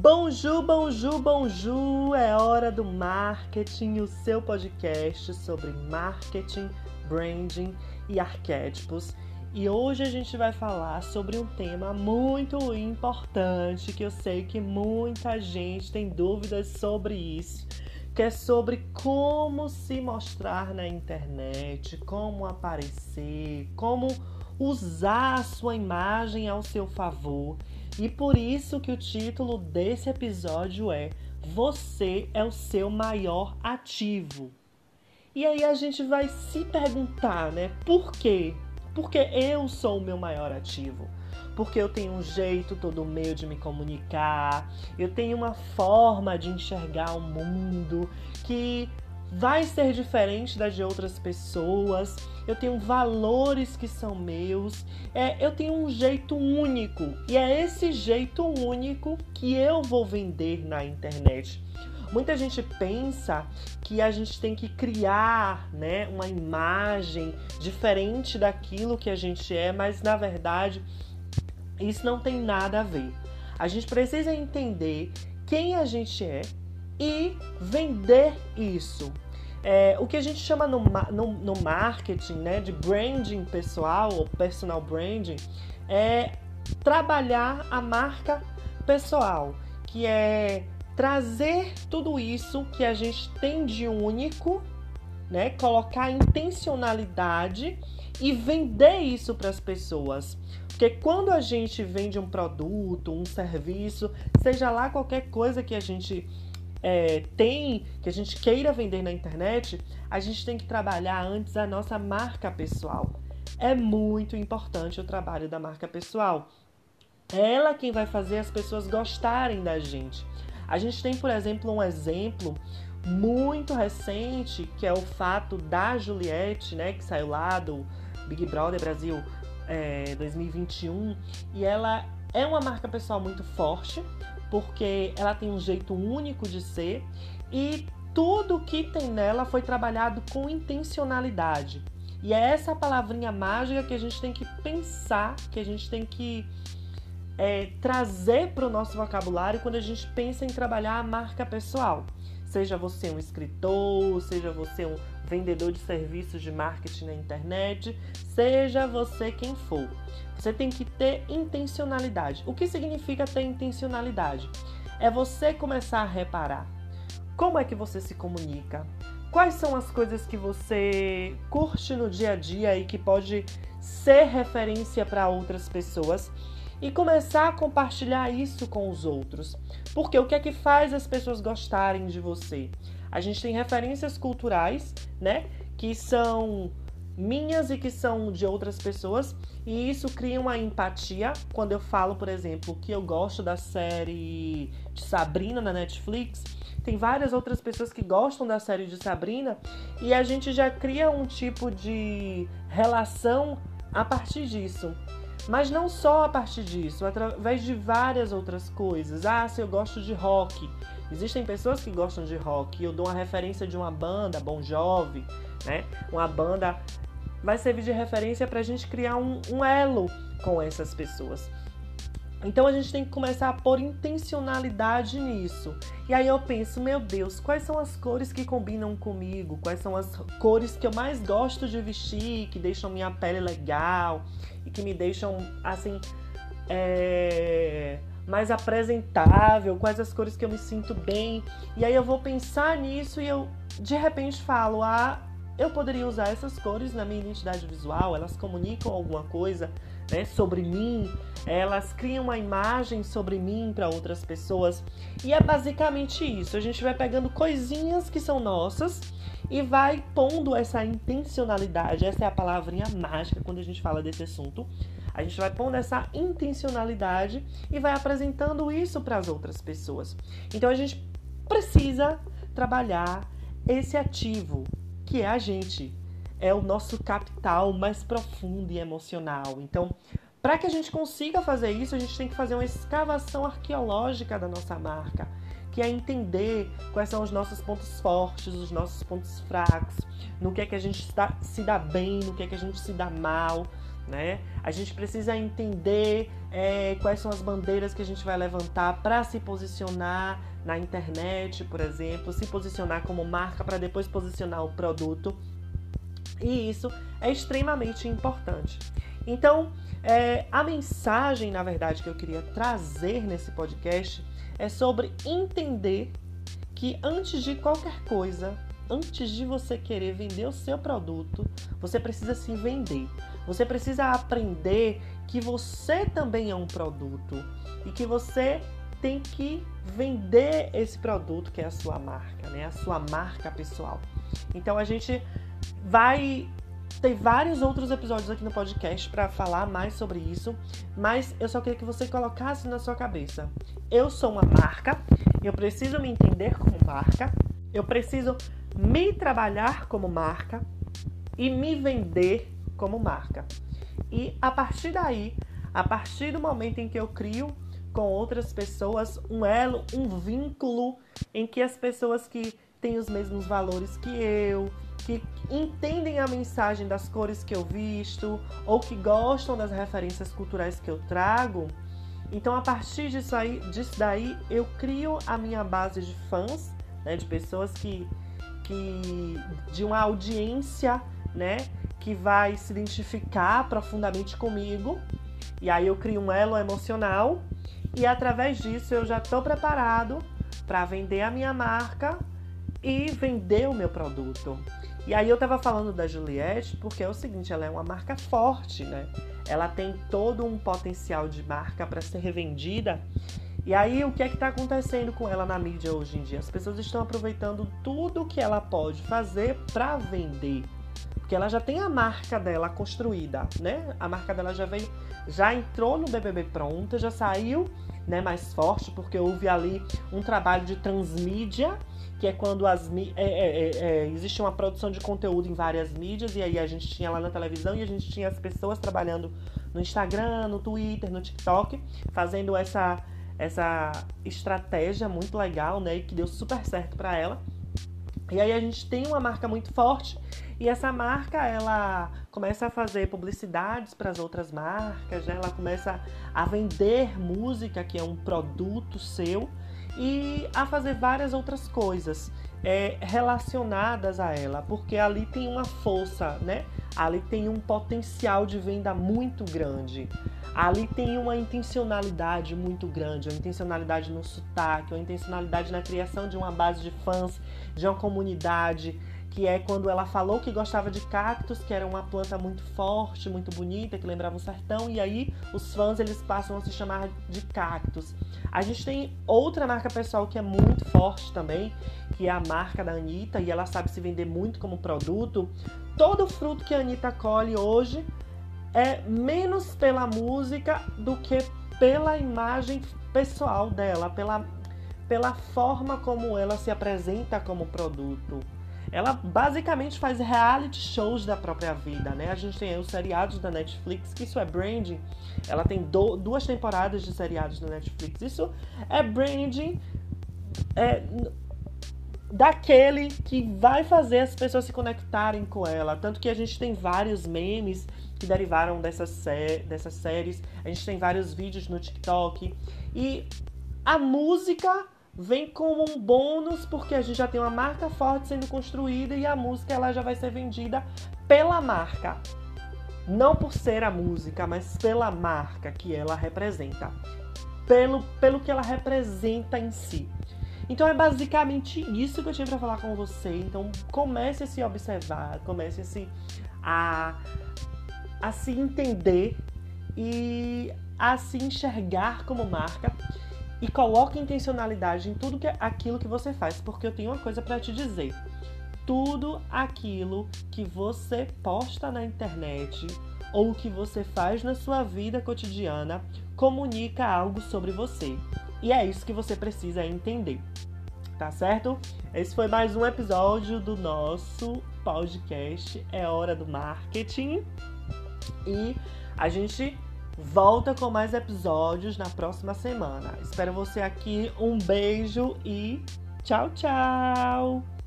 Bonjour, bonjour, bonjour! É hora do marketing, o seu podcast sobre marketing, branding e arquétipos. E hoje a gente vai falar sobre um tema muito importante que eu sei que muita gente tem dúvidas sobre isso, que é sobre como se mostrar na internet, como aparecer, como usar a sua imagem ao seu favor. E por isso que o título desse episódio é Você é o seu maior ativo. E aí a gente vai se perguntar, né? Por quê? Porque eu sou o meu maior ativo. Porque eu tenho um jeito todo meu de me comunicar, eu tenho uma forma de enxergar o mundo que vai ser diferente da de outras pessoas. Eu tenho valores que são meus. É, eu tenho um jeito único e é esse jeito único que eu vou vender na internet. Muita gente pensa que a gente tem que criar, né, uma imagem diferente daquilo que a gente é, mas na verdade isso não tem nada a ver. A gente precisa entender quem a gente é e vender isso. É, o que a gente chama no, no, no, marketing né, de branding pessoal ou personal branding é trabalhar a marca pessoal, que é trazer tudo isso que a gente tem de único, né, colocar intencionalidade e vender isso para as pessoas. Porque quando a gente vende um produto, um serviço, seja lá qualquer coisa que a gente é, tem, que a gente queira vender na internet, a gente tem que trabalhar antes a nossa marca pessoal. É muito importante o trabalho da marca pessoal. É ela quem vai fazer as pessoas gostarem da gente. A gente tem, por exemplo, um exemplo muito recente, que é o fato da Juliette, né, que saiu lá do Big Brother Brasil é, 2021, e ela é uma marca pessoal muito forte, porque ela tem um jeito único de ser e tudo que tem nela foi trabalhado com intencionalidade. E é essa palavrinha mágica que a gente tem que pensar, que a gente tem que é, trazer para o nosso vocabulário quando a gente pensa em trabalhar a marca pessoal. Seja você um escritor, seja você um vendedor de serviços de marketing na internet, seja você quem for. Você tem que ter intencionalidade. O que significa ter intencionalidade? É você começar a reparar como é que você se comunica, quais são as coisas que você curte no dia a dia e que pode ser referência para outras pessoas e começar a compartilhar isso com os outros. Porque o que é que faz as pessoas gostarem de você? A gente tem referências culturais, né, que são minhas e que são de outras pessoas, e isso cria uma empatia. Quando eu falo, por exemplo, que eu gosto da série de Sabrina na Netflix, tem várias outras pessoas que gostam da série de Sabrina, e a gente já cria um tipo de relação a partir disso. Mas não só a partir disso, através de várias outras coisas. Ah, se eu gosto de rock. Existem pessoas que gostam de rock. Eu dou uma referência de uma banda, Bon Jovi, né? Uma banda vai servir de referência para a gente criar um, um elo com essas pessoas. Então a gente tem que começar a pôr intencionalidade nisso. E aí eu penso, meu Deus, quais são as cores que combinam comigo? Quais são as cores que eu mais gosto de vestir, que deixam minha pele legal e que me deixam assim é, mais apresentável? Quais as cores que eu me sinto bem? E aí eu vou pensar nisso e eu de repente falo, ah, eu poderia usar essas cores na minha identidade visual, elas comunicam alguma coisa né, sobre mim, elas criam uma imagem sobre mim para outras pessoas. E é basicamente isso. A gente vai pegando coisinhas que são nossas e vai pondo essa intencionalidade. Essa é a palavrinha mágica quando a gente fala desse assunto. A gente vai pondo essa intencionalidade e vai apresentando isso para as outras pessoas. Então a gente precisa trabalhar esse ativo, que é a gente. É o nosso capital mais profundo e emocional. Então, para que a gente consiga fazer isso, a gente tem que fazer uma escavação arqueológica da nossa marca, que é entender quais são os nossos pontos fortes, os nossos pontos fracos, no que é que a gente se dá bem, no que é que a gente se dá mal, né? A gente precisa entender é, quais são as bandeiras que a gente vai levantar para se posicionar na internet, por exemplo, se posicionar como marca para depois posicionar o produto. E isso é extremamente importante. Então, é, a mensagem, na verdade, que eu queria trazer nesse podcast é sobre entender que antes de qualquer coisa, antes de você querer vender o seu produto, você precisa se vender. Você precisa aprender que você também é um produto e que você tem que vender esse produto que é a sua marca, né? A sua marca pessoal. Então a gente vai ter vários outros episódios aqui no podcast para falar mais sobre isso, mas eu só queria que você colocasse na sua cabeça. Eu sou uma marca, eu preciso me entender como marca, eu preciso me trabalhar como marca e me vender como marca. E a partir daí, a partir do momento em que eu crio com outras pessoas um elo, um vínculo em que as pessoas que têm os mesmos valores que eu, que entendem a mensagem das cores que eu visto ou que gostam das referências culturais que eu trago. Então, a partir disso, aí, disso daí, eu crio a minha base de fãs, né, de pessoas que, que de uma audiência, né, que vai se identificar profundamente comigo. E aí eu crio um elo emocional e através disso eu já estou preparado para vender a minha marca e vender o meu produto. E aí eu estava falando da Juliette porque é o seguinte, ela é uma marca forte, né? Ela tem todo um potencial de marca para ser revendida. E aí o que é que está acontecendo com ela na mídia hoje em dia? As pessoas estão aproveitando tudo que ela pode fazer para vender. Porque ela já tem a marca dela construída, né? A marca dela já veio, já entrou no BBB pronta, já saiu, né, mais forte, porque houve ali um trabalho de transmídia, que é quando as é, é, é, é, existe uma produção de conteúdo em várias mídias e aí a gente tinha lá na televisão e a gente tinha as pessoas trabalhando no Instagram, no Twitter, no TikTok, fazendo essa essa estratégia muito legal, né, e que deu super certo para ela. E aí a gente tem uma marca muito forte e essa marca ela começa a fazer publicidades para as outras marcas, né? ela começa a vender música, que é um produto seu, e a fazer várias outras coisas é, relacionadas a ela, porque ali tem uma força, né? Ali tem um potencial de venda muito grande. Ali tem uma intencionalidade muito grande, uma intencionalidade no sotaque, uma intencionalidade na criação de uma base de fãs, de uma comunidade, que é quando ela falou que gostava de cactos, que era uma planta muito forte, muito bonita, que lembrava um sertão, e aí os fãs eles passam a se chamar de cactos. A gente tem outra marca pessoal que é muito forte também, que é a marca da Anitta, e ela sabe se vender muito como produto. Todo fruto que a Anitta colhe hoje é menos pela música do que pela imagem pessoal dela, pela, pela forma como ela se apresenta como produto. Ela basicamente faz reality shows da própria vida, né? A gente tem os seriados da Netflix, que isso é branding. Ela tem do, duas temporadas de seriados da Netflix. Isso é branding é, daquele que vai fazer as pessoas se conectarem com ela. Tanto que a gente tem vários memes que derivaram dessas, sé dessas séries. A gente tem vários vídeos no TikTok. E a música vem como um bônus porque a gente já tem uma marca forte sendo construída e a música ela já vai ser vendida pela marca. Não por ser a música, mas pela marca que ela representa. Pelo, pelo que ela representa em si. Então é basicamente isso que eu tinha para falar com você. Então comece a se observar, comece a se, a, a se entender e a se enxergar como marca e coloque intencionalidade em tudo que, aquilo que você faz, porque eu tenho uma coisa para te dizer. Tudo aquilo que você posta na internet ou que você faz na sua vida cotidiana comunica algo sobre você. E é isso que você precisa entender. Tá certo? Esse foi mais um episódio do nosso podcast É Hora do Marketing. E a gente volta com mais episódios na próxima semana. Espero você aqui. Um beijo e tchau, tchau!